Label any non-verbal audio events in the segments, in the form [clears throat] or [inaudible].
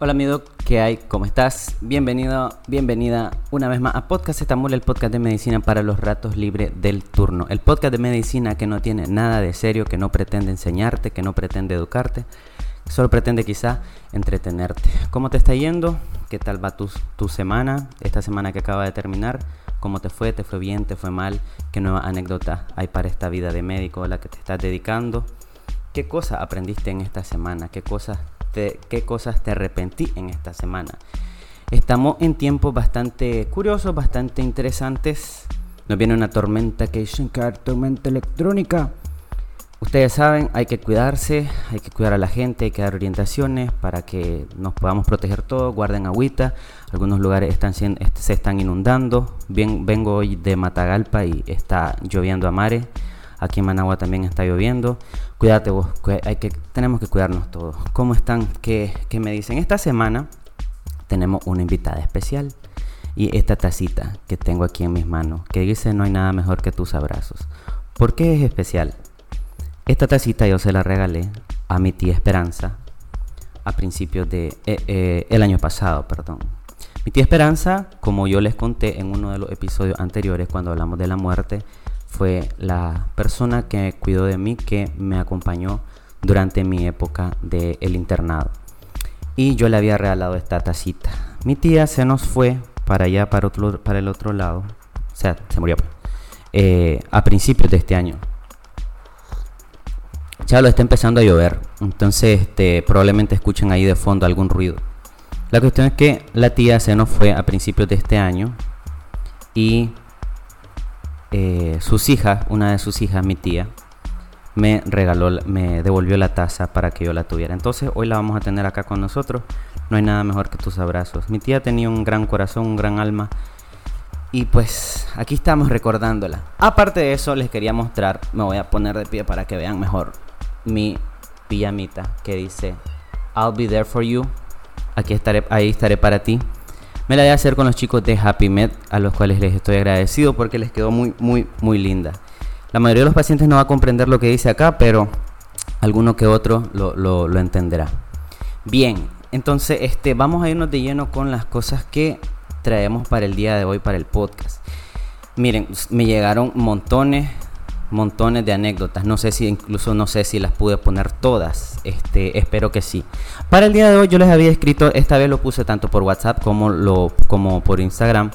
Hola amigo, ¿qué hay? ¿Cómo estás? Bienvenido, bienvenida una vez más a Podcast Estambul, el podcast de medicina para los ratos libres del turno. El podcast de medicina que no tiene nada de serio, que no pretende enseñarte, que no pretende educarte, solo pretende quizá entretenerte. ¿Cómo te está yendo? ¿Qué tal va tu, tu semana? Esta semana que acaba de terminar, ¿cómo te fue? ¿Te fue bien? ¿Te fue mal? ¿Qué nueva anécdota hay para esta vida de médico a la que te estás dedicando? ¿Qué cosas aprendiste en esta semana? ¿Qué cosas qué cosas te arrepentí en esta semana. Estamos en tiempos bastante curiosos, bastante interesantes. Nos viene una tormenta que es tormenta electrónica. Ustedes saben, hay que cuidarse, hay que cuidar a la gente, hay que dar orientaciones para que nos podamos proteger todos. Guarden agüita. Algunos lugares están se están inundando. Bien, vengo hoy de Matagalpa y está lloviendo a mares. Aquí en Managua también está lloviendo. Cuídate vos, hay que, tenemos que cuidarnos todos. ¿Cómo están? ¿Qué, ¿Qué me dicen? Esta semana tenemos una invitada especial. Y esta tacita que tengo aquí en mis manos, que dice no hay nada mejor que tus abrazos. ¿Por qué es especial? Esta tacita yo se la regalé a mi tía Esperanza a principios de eh, eh, el año pasado, perdón. Mi tía Esperanza, como yo les conté en uno de los episodios anteriores cuando hablamos de la muerte, fue la persona que cuidó de mí, que me acompañó durante mi época del el internado. Y yo le había regalado esta tacita. Mi tía se nos fue para allá, para, otro, el otro lado. O sea, se murió eh, a principios de este año. Ya lo está empezando a llover. Entonces, este, probablemente escuchen ahí de fondo algún ruido. La cuestión es que la tía se nos fue a principios de este año. Y eh, sus hijas, una de sus hijas, mi tía, me regaló, me devolvió la taza para que yo la tuviera. Entonces hoy la vamos a tener acá con nosotros. No hay nada mejor que tus abrazos. Mi tía tenía un gran corazón, un gran alma. Y pues aquí estamos recordándola. Aparte de eso, les quería mostrar, me voy a poner de pie para que vean mejor mi pijamita que dice I'll be there for you. Aquí estaré, ahí estaré para ti. Me la voy a hacer con los chicos de Happy Med, a los cuales les estoy agradecido porque les quedó muy, muy, muy linda. La mayoría de los pacientes no va a comprender lo que dice acá, pero alguno que otro lo, entenderá. Bien, entonces este, vamos a irnos de lleno con las cosas que traemos para el día de hoy, para el podcast. Miren, me llegaron montones montones de anécdotas. No sé si incluso no sé si las pude poner todas. Este, espero que sí. Para el día de hoy yo les había escrito, esta vez lo puse tanto por WhatsApp como lo como por Instagram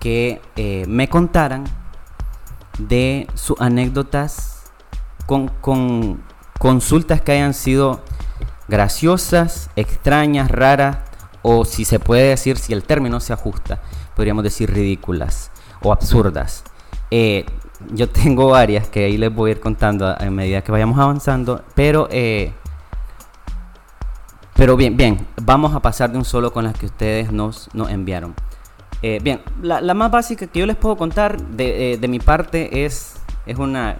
que eh, me contaran de sus anécdotas con, con consultas que hayan sido graciosas, extrañas, raras o si se puede decir si el término se ajusta, podríamos decir ridículas o absurdas. Eh, yo tengo varias que ahí les voy a ir contando a, medida que vayamos avanzando, pero eh, pero bien, bien, vamos a pasar de un solo con las que ustedes nos, nos enviaron. Eh, bien, la, más básica que yo les puedo contar de, eh, de, mi parte es, es una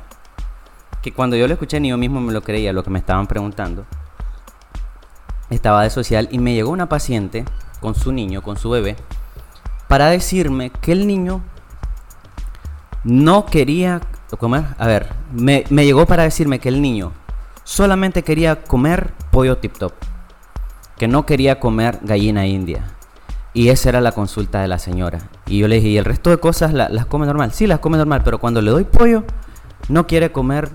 que cuando yo lo escuché ni yo mismo me lo creía lo que me estaban preguntando. Estaba de social y me llegó una paciente con su niño, con su bebé, para decirme que el niño no quería comer. A ver, me, llegó para decirme que el niño solamente quería comer pollo tip top. Que no quería comer gallina india. Y esa era la consulta de la señora. Y yo le dije, ¿y el resto de cosas las come normal? Sí, las come normal, pero cuando le doy pollo, no quiere comer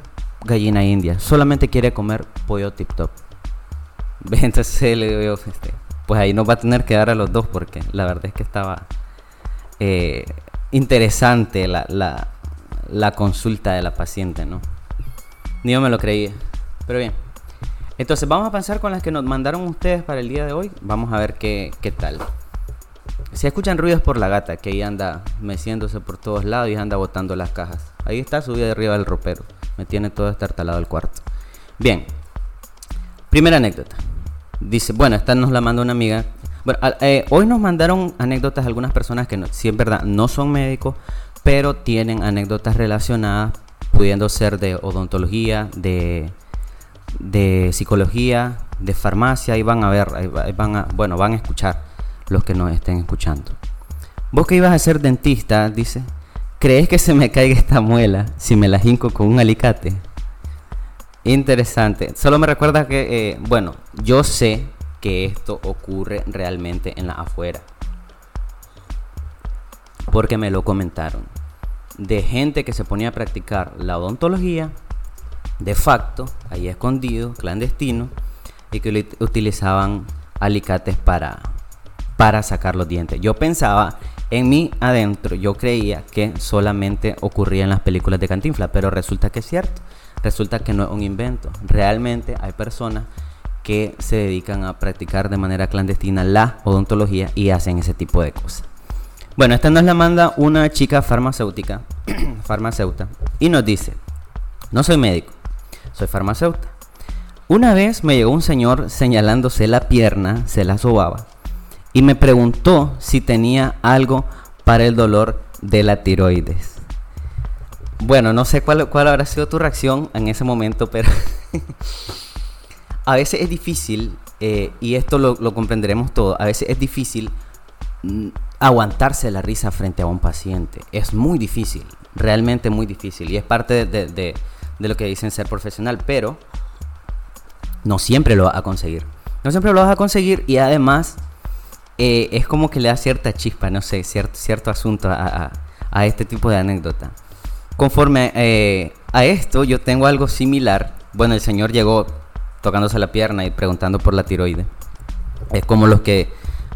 gallina india. Solamente quiere comer pollo tip top. [laughs] Entonces le digo, este, pues ahí nos va a tener que dar a los dos porque la verdad es que estaba... Eh, interesante la, la, consulta de la paciente, ¿no? Ni yo me lo creía. Pero bien. Entonces vamos a pensar con las que nos mandaron ustedes para el día de hoy. Vamos a ver qué, qué tal. Se escuchan ruidos por la gata, que ahí anda meciéndose por todos lados y anda botando las cajas. Ahí está subida de arriba del ropero. Me tiene todo estartalado el cuarto. Bien. Primera anécdota. Dice, bueno, esta nos la manda una amiga bueno, eh, hoy nos mandaron anécdotas algunas personas que, no, sí es verdad, no son médicos, pero tienen anécdotas relacionadas, pudiendo ser de odontología, de, de psicología, de farmacia, y van a ver, van a, bueno, van a escuchar los que nos estén escuchando. Vos que ibas a ser dentista, dice, ¿crees que se me caiga esta muela si me la jinco con un alicate? Interesante. Solo me recuerda que, eh, bueno, yo sé que esto ocurre realmente en la afuera. Porque me lo comentaron. De gente que se ponía a practicar la odontología de facto, ahí escondido, clandestino, y que utilizaban alicates para, para sacar los dientes. Yo pensaba en mí adentro, yo creía que solamente ocurría en las películas de Cantinflas, pero resulta que es cierto. Resulta que no es un invento. Realmente hay personas que se dedican a practicar de manera clandestina la odontología y hacen ese tipo de cosas. Bueno, esta nos la manda una chica farmacéutica, [clears throat] farmacéutica, y nos dice, no soy médico, soy farmacéutica. Una vez me llegó un señor señalándose la pierna, se la sobaba, y me preguntó si tenía algo para el dolor de la tiroides. Bueno, no sé cuál, cuál habrá sido tu reacción en ese momento, pero [laughs] a veces es difícil, eh, y esto lo, comprenderemos todo, a veces es difícil mm, aguantarse la risa frente a un paciente. Es muy difícil, realmente muy difícil, y es parte de, lo que dicen ser profesional, pero no siempre lo vas a conseguir. No siempre lo vas a conseguir y además eh, es como que le da cierta chispa, no sé, cierto, cierto asunto a, este tipo de anécdota. Conforme eh, a esto, yo tengo algo similar. Bueno, el señor llegó tocándose la pierna y preguntando por la tiroide. Es como los que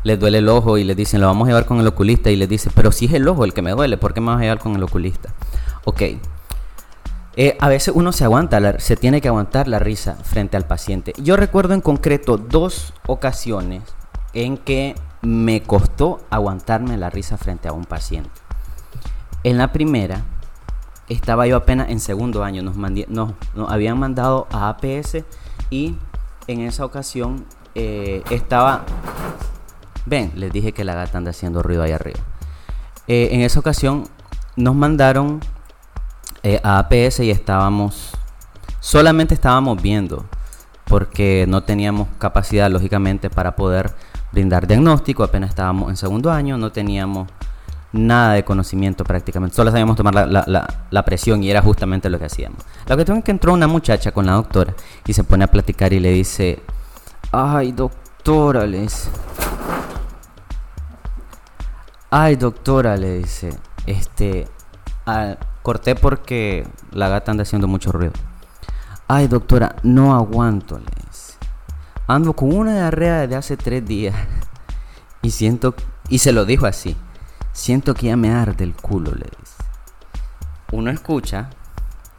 les duele el ojo y les dicen, lo vamos a llevar con el oculista y les dice, pero si es el ojo el que me duele, ¿por qué me vas a llevar con el oculista? Ok. Eh, a veces uno se aguanta, se tiene que aguantar la risa frente al paciente. Yo recuerdo en concreto dos ocasiones en que me costó aguantarme la risa frente a un paciente. En la primera, estaba yo apenas en segundo año, nos, nos, habían mandado a APS y en esa ocasión eh, estaba... Ven, les dije que la gata anda haciendo ruido ahí arriba. Eh, en esa ocasión nos mandaron eh, a APS y estábamos... Solamente estábamos viendo porque no teníamos capacidad, lógicamente, para poder brindar diagnóstico, apenas estábamos en segundo año, no teníamos nada de conocimiento prácticamente, solo sabíamos tomar la, presión y era justamente lo que hacíamos. La cuestión es que entró una muchacha con la doctora y se pone a platicar y le dice, ay doctora, le dice, ay doctora, le dice, este, ah, corté porque la gata anda haciendo mucho ruido. Ay doctora, no aguanto, le Ando con una diarrea desde hace tres días. [laughs] Y siento, y se lo dijo así, siento que ya me arde el culo, le dice. Uno escucha,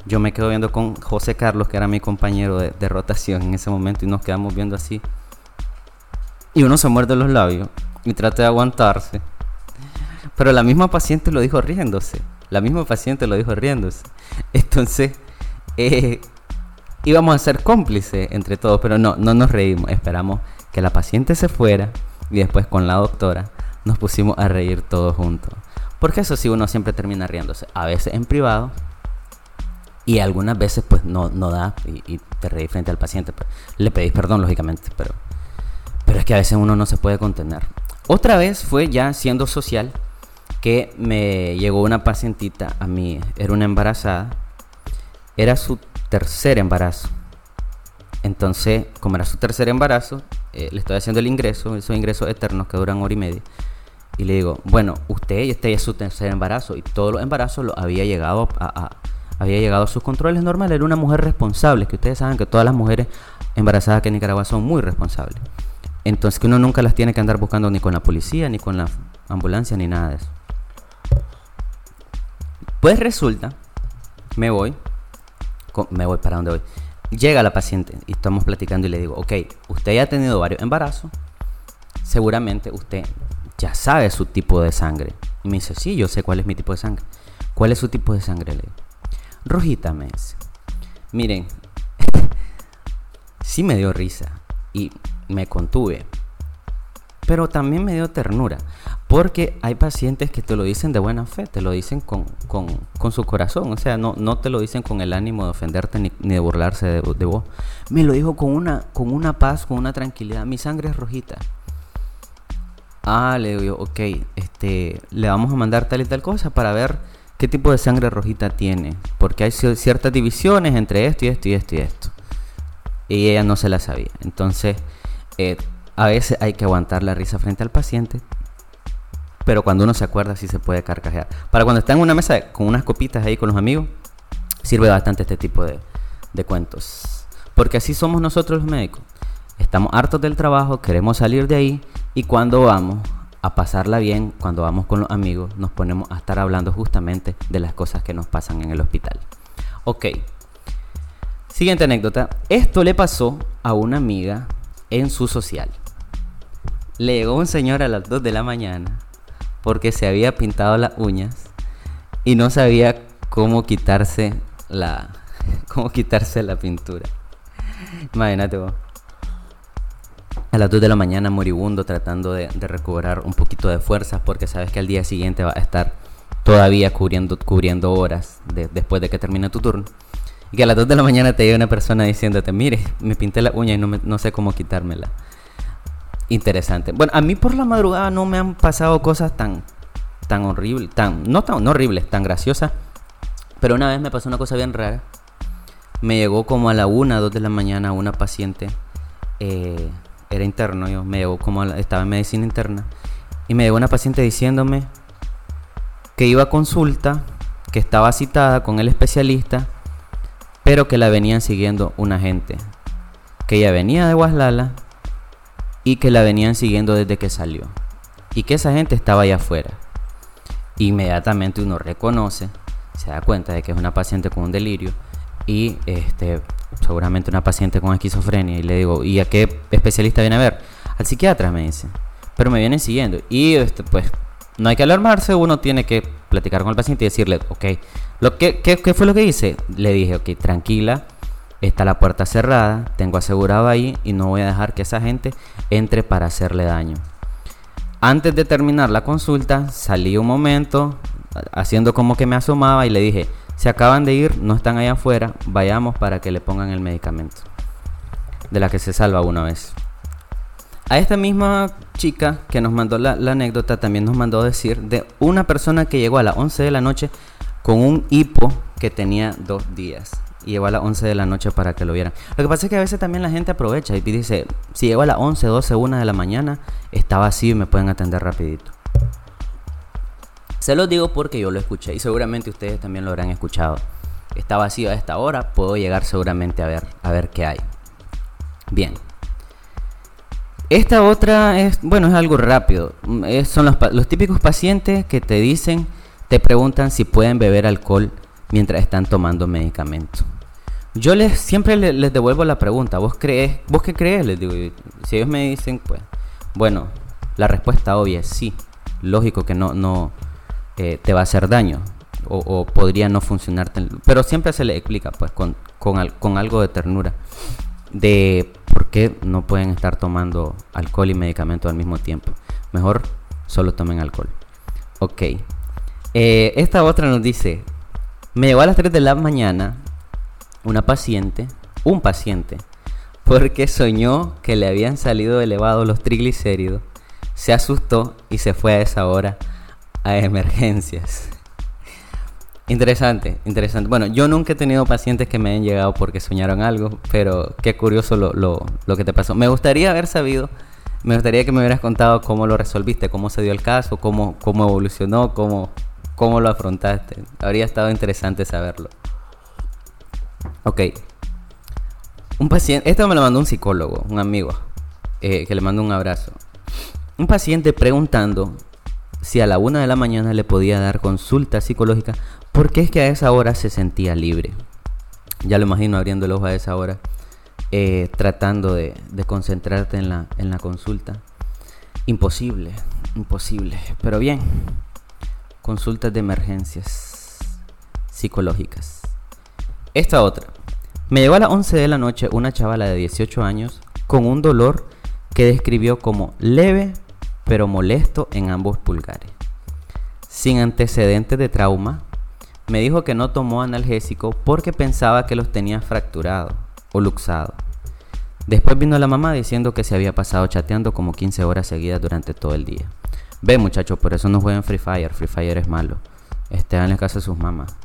yo me quedo viendo con José Carlos, que era mi compañero de, de rotación en ese momento, y nos quedamos viendo así. Y uno se muerde los labios y trata de aguantarse. Pero la misma paciente lo dijo riéndose. La misma paciente lo dijo riéndose. Entonces, eh, íbamos a ser cómplices entre todos, pero no, no nos reímos. Esperamos que la paciente se fuera y después con la doctora nos pusimos a reír todos juntos. Porque eso sí, uno siempre termina riéndose. A veces en privado y algunas veces pues no, no da y, te reís frente al paciente. Pues, le pedís perdón, lógicamente, pero, pero es que a veces uno no se puede contener. Otra vez fue ya siendo social que me llegó una pacientita a mí, era una embarazada, era su tercer embarazo. Entonces, como era su tercer embarazo, eh, le estoy haciendo el ingreso, esos ingresos eternos que duran hora y media. Y le digo, bueno, usted este es su tercer embarazo y todos los embarazos lo había llegado a, había llegado a sus controles normales. Era una mujer responsable, que ustedes saben que todas las mujeres embarazadas que en Nicaragua son muy responsables. Entonces que uno nunca las tiene que andar buscando ni con la policía, ni con la ambulancia, ni nada de eso. Pues resulta, me voy, me voy para donde voy. Llega la paciente y estamos platicando y le digo, ok, usted ya ha tenido varios embarazos, seguramente usted ya sabe su tipo de sangre. Y me dice, sí, yo sé cuál es mi tipo de sangre. ¿Cuál es su tipo de sangre? Le digo, rojita, me dice. Miren, [laughs] sí me dio risa y me contuve, pero también me dio ternura. Porque hay pacientes que te lo dicen de buena fe, te lo dicen con, su corazón, o sea, no, no te lo dicen con el ánimo de ofenderte ni, de burlarse de, vos. Me lo dijo con una, con una paz, con una tranquilidad. Mi sangre es rojita. Ah, le digo, ok, este, le vamos a mandar tal y tal cosa para ver qué tipo de sangre rojita tiene. Porque hay ciertas divisiones entre esto y esto y esto y esto. Y ella no se la sabía. Entonces, eh, a veces hay que aguantar la risa frente al paciente, pero cuando uno se acuerda sí se puede carcajear. Para cuando está en una mesa con unas copitas ahí con los amigos, sirve bastante este tipo de, de cuentos. Porque así somos nosotros los médicos. Estamos hartos del trabajo, queremos salir de ahí y cuando vamos a pasarla bien, cuando vamos con los amigos, nos ponemos a estar hablando justamente de las cosas que nos pasan en el hospital. Ok. Siguiente anécdota. Esto le pasó a una amiga en su social. Le llegó un señor a las 2 de la mañana porque se había pintado las uñas y no sabía cómo quitarse la [laughs] cómo quitarse la pintura. Imagínate vos a las 2 de la mañana moribundo tratando de, de, recobrar un poquito de fuerzas porque sabes que al día siguiente va a estar todavía cubriendo, cubriendo horas después de que termine tu turno. Y que a las 2 de la mañana te llega una persona diciéndote, mire, me pinté la uña y no, no sé cómo quitármela. Interesante. Bueno, a mí por la madrugada no me han pasado cosas tan, tan horribles, tan, no tan no horribles, tan graciosas. Pero una vez me pasó una cosa bien rara. Me llegó como a la 1, 2 de la mañana una paciente eh, era interno, yo me llegó como estaba en medicina interna y me llegó una paciente diciéndome que iba a consulta, que estaba citada con el especialista, pero que la venían siguiendo una gente, que ella venía de Guaslala y que la venían siguiendo desde que salió y que esa gente estaba allá afuera. Inmediatamente uno reconoce, se da cuenta de que es una paciente con un delirio y este seguramente una paciente con esquizofrenia y le digo, ¿y a qué especialista viene a ver? Al psiquiatra me dice, pero me vienen siguiendo y este, pues no hay que alarmarse, uno tiene que platicar con el paciente y decirle, ok, lo que, ¿qué, ¿qué fue lo que hice? Le dije, ok, tranquila, está la puerta cerrada, tengo asegurado ahí y no voy a dejar que esa gente entre para hacerle daño. Antes de terminar la consulta, salí un momento haciendo como que me asomaba y le dije, se acaban de ir, no están allá afuera, vayamos para que le pongan el medicamento. De la que se salva una vez. A esta misma chica que nos mandó la, anécdota también nos mandó decir de una persona que llegó a las 11 de la noche con un hipo que tenía dos días. Y llegó a las 11 de la noche para que lo vieran. Lo que pasa es que a veces también la gente aprovecha y dice, si llego a las 11, 12, 1 de la mañana, está vacío y me pueden atender rapidito. Se los digo porque yo lo escuché y seguramente ustedes también lo habrán escuchado. Está vacío a esta hora, puedo llegar seguramente a ver, a ver qué hay. Bien. Esta otra es, bueno, es algo rápido. son los, típicos pacientes que te dicen, te preguntan si pueden beber alcohol mientras están tomando medicamento. Yo les siempre les, les devuelvo la pregunta, ¿vos crees? ¿Vos qué crees? Les digo, si ellos me dicen, pues, bueno, la respuesta obvia es sí. Lógico que no, no, eh, te va a hacer daño o, podría no funcionarte. Pero siempre se le explica pues con, con, algo de ternura de por qué no pueden estar tomando alcohol y medicamento al mismo tiempo. Mejor solo tomen alcohol. Ok. Eh, esta otra nos dice, me llegó a las 3 de la mañana una paciente, un paciente, porque soñó que le habían salido elevados los triglicéridos, se asustó y se fue a esa hora emergencias. Interesante, interesante. Bueno, yo nunca he tenido pacientes que me hayan llegado porque soñaron algo, pero qué curioso lo, lo, lo, que te pasó. Me gustaría haber sabido, me gustaría que me hubieras contado cómo lo resolviste, cómo se dio el caso, cómo, cómo evolucionó, cómo, cómo lo afrontaste. Habría estado interesante saberlo. Ok. Un paciente, esto me lo mandó un psicólogo, un amigo, eh, que le mando un abrazo. Un paciente preguntando si a la una de la mañana le podía dar consulta psicológica, porque es que a esa hora se sentía libre. Ya lo imagino abriendo el ojo a esa hora, eh, tratando de, concentrarte en la, en la consulta. Imposible, imposible. Pero bien, consultas de emergencias psicológicas. Esta otra. Me llegó a las 11 de la noche una chavala de 18 años con un dolor que describió como leve pero molesto en ambos pulgares. Sin antecedentes de trauma, me dijo que no tomó analgésico porque pensaba que los tenía fracturados o luxados. Después vino la mamá diciendo que se había pasado chateando como 15 horas seguidas durante todo el día. Ve muchachos, por eso no juegan Free Fire, Free Fire es malo. Estén en casa de sus mamás.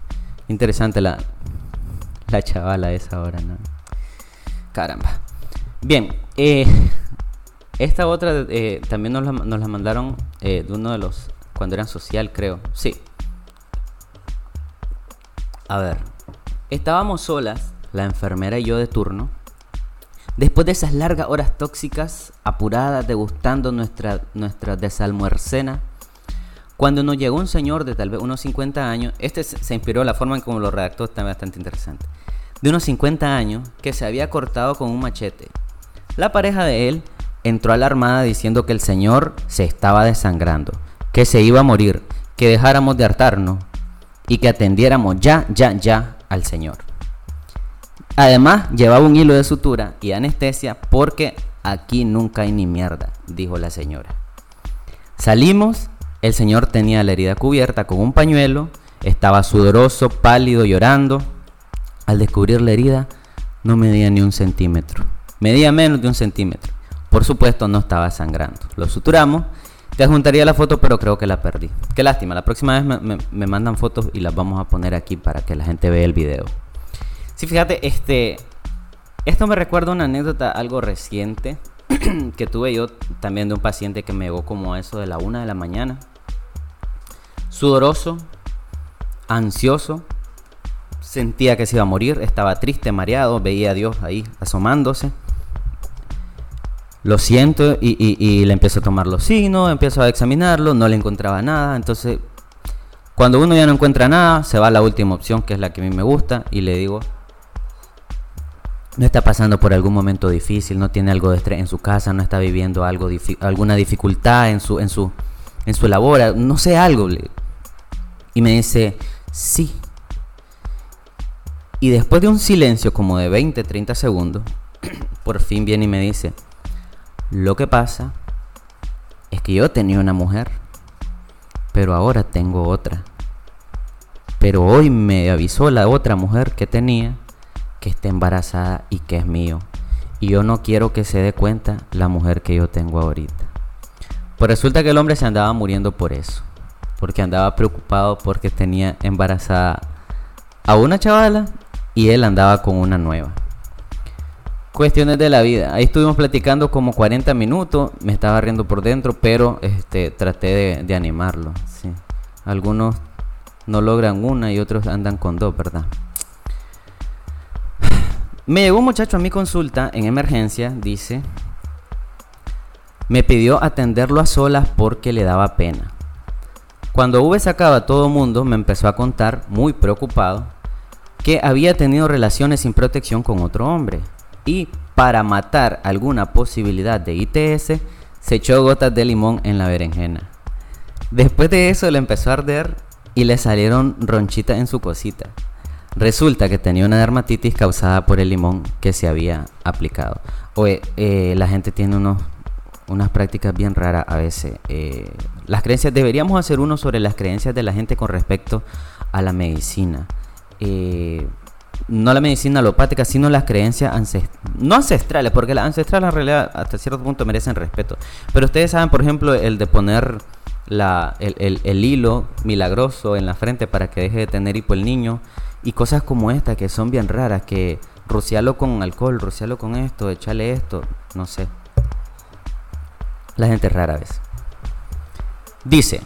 Interesante la, la chavala esa hora, ¿no? Caramba. Bien, eh, Esta otra eh, también nos la, nos la mandaron eh, de uno de los, cuando eran social creo, sí. A ver, estábamos solas, la enfermera y yo de turno, después de esas largas horas tóxicas, apuradas, degustando nuestra, nuestra desalmuercena, cuando nos llegó un señor de tal vez unos 50 años, este se inspiró, la forma en como lo redactó está bastante interesante, de unos 50 años que se había cortado con un machete. La pareja de él entró a la armada diciendo que el señor se estaba desangrando, que se iba a morir, que dejáramos de hartarnos y que atendiéramos ya, ya, ya al señor. Además, llevaba un hilo de sutura y anestesia porque aquí nunca hay ni mierda, dijo la señora. Salimos, el señor tenía la herida cubierta con un pañuelo, estaba sudoroso, pálido, llorando. Al descubrir la herida, no medía ni un centímetro. Medía menos de un centímetro. Por supuesto, no estaba sangrando. Lo suturamos. Te adjuntaría la foto, pero creo que la perdí. Qué lástima. La próxima vez me, mandan fotos y las vamos a poner aquí para que la gente vea el video. Sí, fíjate, este, esto me recuerda una anécdota algo reciente [clears throat] que tuve yo también de un paciente que me llegó como a eso de la una de la mañana. Sudoroso, ansioso, sentía que se iba a morir, estaba triste, mareado, veía a Dios ahí asomándose lo siento y, le empiezo a tomar los signos, empiezo a examinarlo, no le encontraba nada, entonces cuando uno ya no encuentra nada, se va a la última opción, que es la que a mí me gusta, y le digo, no está pasando por algún momento difícil, no tiene algo de estrés en su casa, no está viviendo algo alguna dificultad en su, en su, en su labor, no sé algo. Y me dice, sí. Y después de un silencio como de 20, 30 segundos, [clears throat] por fin viene y me dice, lo que pasa es que yo tenía una mujer, pero ahora tengo otra. Pero hoy me avisó la otra mujer que tenía que está embarazada y que es mío. Y yo no quiero que se dé cuenta la mujer que yo tengo ahorita. Pues resulta que el hombre se andaba muriendo por eso. Porque andaba preocupado porque tenía embarazada a una chavala y él andaba con una nueva. Cuestiones de la vida. Ahí estuvimos platicando como 40 minutos. Me estaba riendo por dentro, pero este, traté de, animarlo. Algunos no logran una y otros andan con dos, ¿verdad? [sighs] Me llegó un muchacho a mi consulta en emergencia, dice. Me pidió atenderlo a solas porque le daba pena. Cuando hube sacado a todo mundo, me empezó a contar, muy preocupado, que había tenido relaciones sin protección con otro hombre y para matar alguna posibilidad de ITS, se echó gotas de limón en la berenjena. Después de eso le empezó a arder y le salieron ronchitas en su cosita. Resulta que tenía una dermatitis causada por el limón que se había aplicado. Oye, eh, la gente tiene unos, unas prácticas bien raras a veces. Eh, las creencias, deberíamos hacer uno sobre las creencias de la gente con respecto a la medicina. Eh, no la medicina alopática, sino las creencias ancestrales, no ancestrales, porque las ancestrales en realidad hasta cierto punto merecen respeto. Pero ustedes saben, por ejemplo, el de poner la, el, hilo milagroso en la frente para que deje de tener hipo el niño, y cosas como esta que son bien raras, que rociarlo con alcohol, rociarlo con esto, echarle esto, no sé. La gente rara vez. Dice,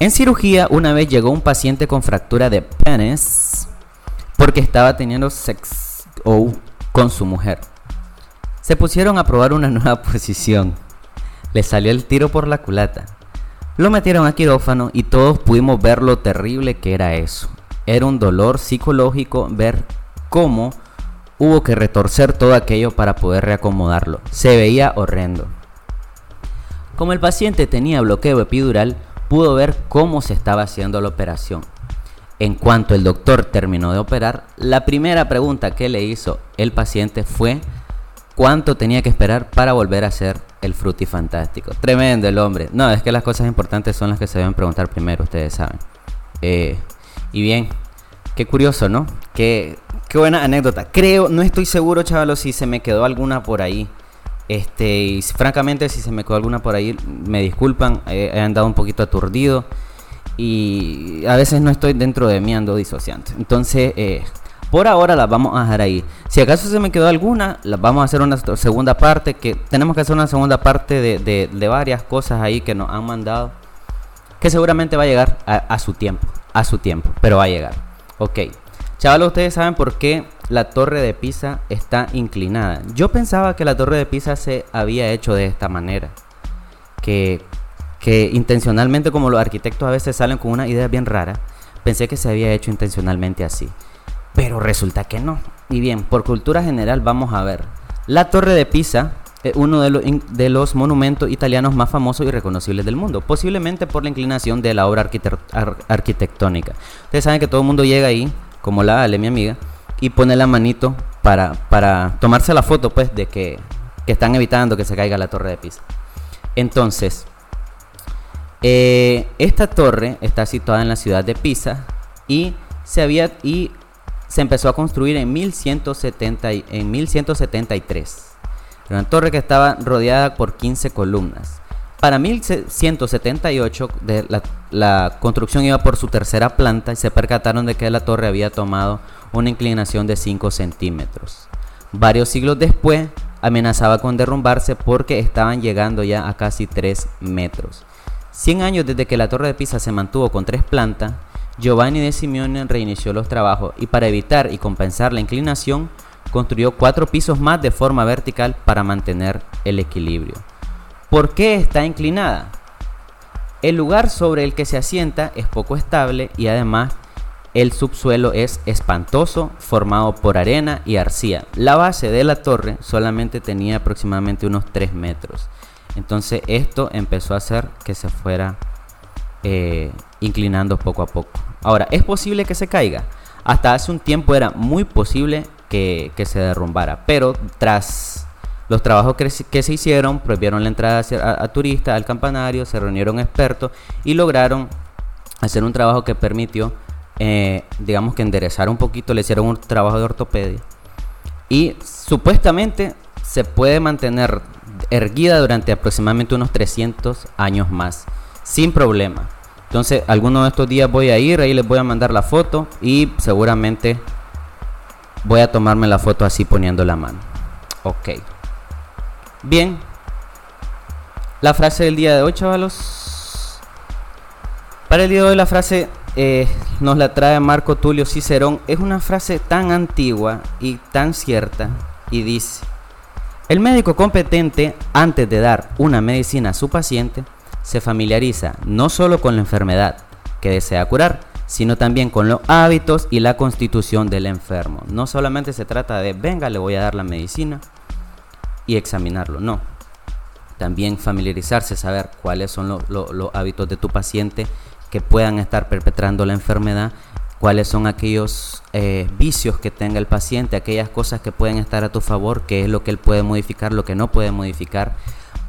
en cirugía una vez llegó un paciente con fractura de penes porque estaba teniendo sex con su mujer. Se pusieron a probar una [laughs] nueva posición. Le salió el tiro por la culata. Lo metieron a quirófano y todos pudimos ver lo terrible que era eso. Era un dolor psicológico ver cómo hubo que retorcer todo aquello para poder reacomodarlo. Se veía horrendo. Como el paciente tenía bloqueo epidural, pudo ver cómo se estaba haciendo la operación. En cuanto el doctor terminó de operar, la primera pregunta que le hizo el paciente fue cuánto tenía que esperar para volver a ser el frutifantástico. Tremendo el hombre. No, es que las cosas importantes son las que se deben preguntar primero, ustedes saben. Eh, y bien, qué curioso, ¿no? Qué, qué buena anécdota. Creo, no estoy seguro, chavalos, si se me quedó alguna por ahí. Este, y francamente, si se me quedó alguna por ahí, me disculpan, he andado un poquito aturdido y a veces no estoy dentro de mí, ando disociante. Entonces, eh, Por ahora las vamos a dejar ahí. Si acaso se me quedó alguna, las vamos a hacer una segunda parte, que tenemos que hacer una segunda parte de, varias cosas ahí que nos han mandado, que seguramente va a llegar a, su tiempo, a su tiempo, pero va a llegar. Ok. Chavales, ustedes saben por qué la torre de Pisa está inclinada. Yo pensaba que la torre de Pisa se había hecho de esta manera. Que, que intencionalmente, como los arquitectos a veces salen con una idea bien rara, pensé que se había hecho intencionalmente así. Pero resulta que no. Y bien, por cultura general vamos a ver. La Torre de Pisa es uno de los, monumentos italianos más famosos y reconocibles del mundo, posiblemente por la inclinación de la obra arquitectónica. Ustedes saben que todo el mundo llega ahí, como la Ale, mi amiga, y pone la manito para, para tomarse la foto, pues, de que, que están evitando que se caiga la Torre de Pisa. Entonces, eh, esta torre está situada en la ciudad de Pisa y se había y se empezó a construir en, 1170, en 1173. Una torre que estaba rodeada por 15 columnas. Para 1178 de la, la, construcción iba por su tercera planta y se percataron de que la torre había tomado una inclinación de 5 centímetros. Varios siglos después amenazaba con derrumbarse porque estaban llegando ya a casi 3 metros. 100 años desde que la torre de Pisa se mantuvo con tres plantas, Giovanni de Simeone reinició los trabajos y para evitar y compensar la inclinación, construyó cuatro pisos más de forma vertical para mantener el equilibrio. ¿Por qué está inclinada? El lugar sobre el que se asienta es poco estable y además el subsuelo es espantoso, formado por arena y arcilla. La base de la torre solamente tenía aproximadamente unos 3 metros. Entonces esto empezó a hacer que se fuera eh, inclinando poco a poco. Ahora, ¿es posible que se caiga? Hasta hace un tiempo era muy posible que, se derrumbara, pero tras los trabajos que, se hicieron, prohibieron la entrada a, turistas al campanario, se reunieron expertos y lograron hacer un trabajo que permitió, eh, digamos que enderezar un poquito, le hicieron un trabajo de ortopedia. Y supuestamente se puede mantener erguida durante aproximadamente unos 300 años más, sin problema. Entonces, alguno de estos días voy a ir, ahí les voy a mandar la foto y seguramente voy a tomarme la foto así poniendo la mano. Ok. Bien. La frase del día de hoy, chavalos. Para el día de hoy la frase eh, nos la trae Marco Tulio Cicerón. Es una frase tan antigua y tan cierta y dice, el médico competente, antes de dar una medicina a su paciente, se familiariza no solo con la enfermedad que desea curar, sino también con los hábitos y la constitución del enfermo. No solamente se trata de, venga, le voy a dar la medicina y examinarlo, no. También familiarizarse, saber cuáles son los hábitos de tu paciente que puedan estar perpetrando la enfermedad, cuáles son aquellos eh, vicios que tenga el paciente, aquellas cosas que pueden estar a tu favor, qué es lo que él puede modificar, lo que no puede modificar,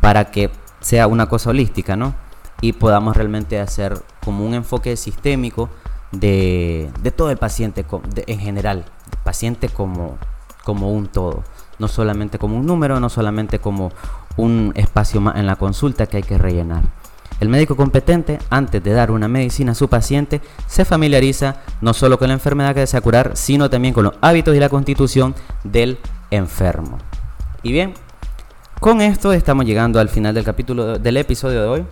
para que sea una cosa holística, ¿no? Y podamos realmente hacer como un enfoque sistémico de, todo el paciente en general, paciente como, como un todo, no solamente como un número, no solamente como un espacio en la consulta que hay que rellenar. El médico competente, antes de dar una medicina a su paciente, se familiariza no solo con la enfermedad que desea curar, sino también con los hábitos y la constitución del enfermo. Y bien, con esto estamos llegando al final del capítulo del episodio de hoy.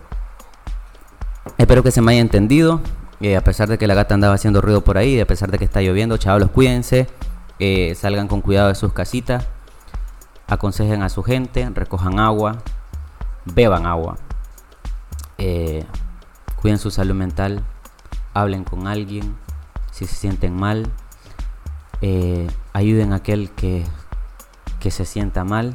Espero que se me haya entendido. Eh, a pesar de que la gata andaba haciendo ruido por ahí, a pesar de que está lloviendo, chavos, cuídense. Eh, salgan con cuidado de sus casitas. Aconsejen a su gente, recojan agua, beban agua. Eh, cuiden su salud mental. Hablen con alguien si se sienten mal. ayuden a aquel que, que se sienta mal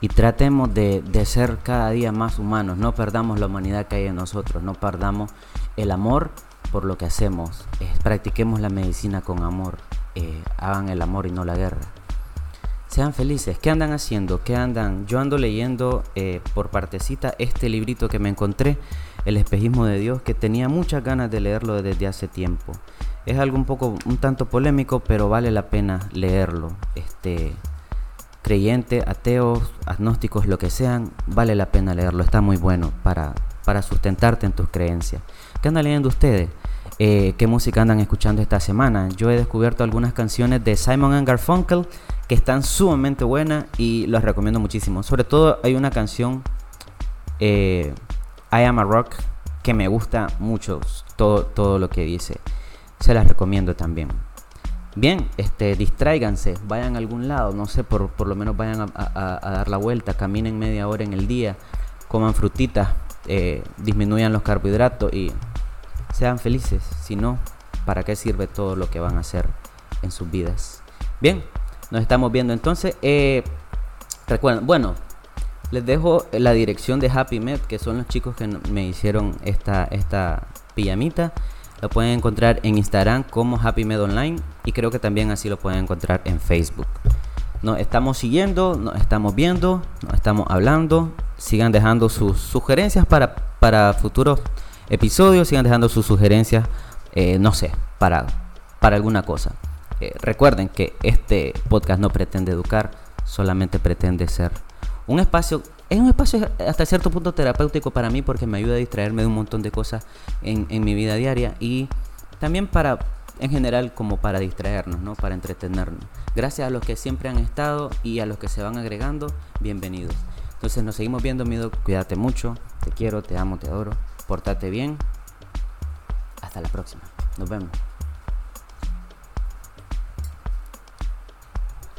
y tratemos de, ser cada día más humanos. No perdamos la humanidad que hay en nosotros, no perdamos el amor por lo que hacemos. practiquemos la medicina con amor, eh, hagan el amor y no la guerra. Sean felices. ¿Qué andan haciendo? ¿Qué andan? Yo ando leyendo eh, por partecita este librito que me encontré, El espejismo de Dios, que tenía muchas ganas de leerlo desde hace tiempo. Es algo un poco, un tanto polémico, pero vale la pena leerlo. Este, creyente, ateos, agnósticos, lo que sean, vale la pena leerlo, está muy bueno para, para sustentarte en tus creencias. ¿Qué andan leyendo ustedes? Eh, qué música andan escuchando esta semana. Yo he descubierto algunas canciones de Simon Garfunkel que están sumamente buenas y los recomiendo muchísimo. Sobre todo hay una canción, eh, I Am a Rock, que me gusta mucho todo, todo lo que dice. Se las recomiendo también. Bien, este, distráiganse, vayan a algún lado, no sé, por, por lo menos vayan a, dar la vuelta, caminen media hora en el día, coman frutitas, eh, disminuyan los carbohidratos y sean felices. Si no, ¿para qué sirve todo lo que van a hacer en sus vidas? Bien, nos estamos viendo entonces. Eh, recuerden, bueno, les dejo la dirección de Happy Med, que son los chicos que me hicieron esta, esta pijamita. Lo pueden encontrar en Instagram como Happy Med Online y creo que también así lo pueden encontrar en Facebook. Nos estamos siguiendo, nos estamos viendo, nos estamos hablando. Sigan dejando sus sugerencias para, para futuros episodios, sigan dejando sus sugerencias, eh, no sé, para, para alguna cosa. Eh, recuerden que este podcast no pretende educar, solamente pretende ser un espacio es un espacio hasta cierto punto terapéutico para mí porque me ayuda a distraerme de un montón de cosas en, mi vida diaria y también para, en general, como para distraernos, ¿no? Para entretenernos. Gracias a los que siempre han estado y a los que se van agregando, bienvenidos. Entonces nos seguimos viendo, Mido. Cuídate mucho. Te quiero, te amo, te adoro. Portate bien. Hasta la próxima. Nos vemos.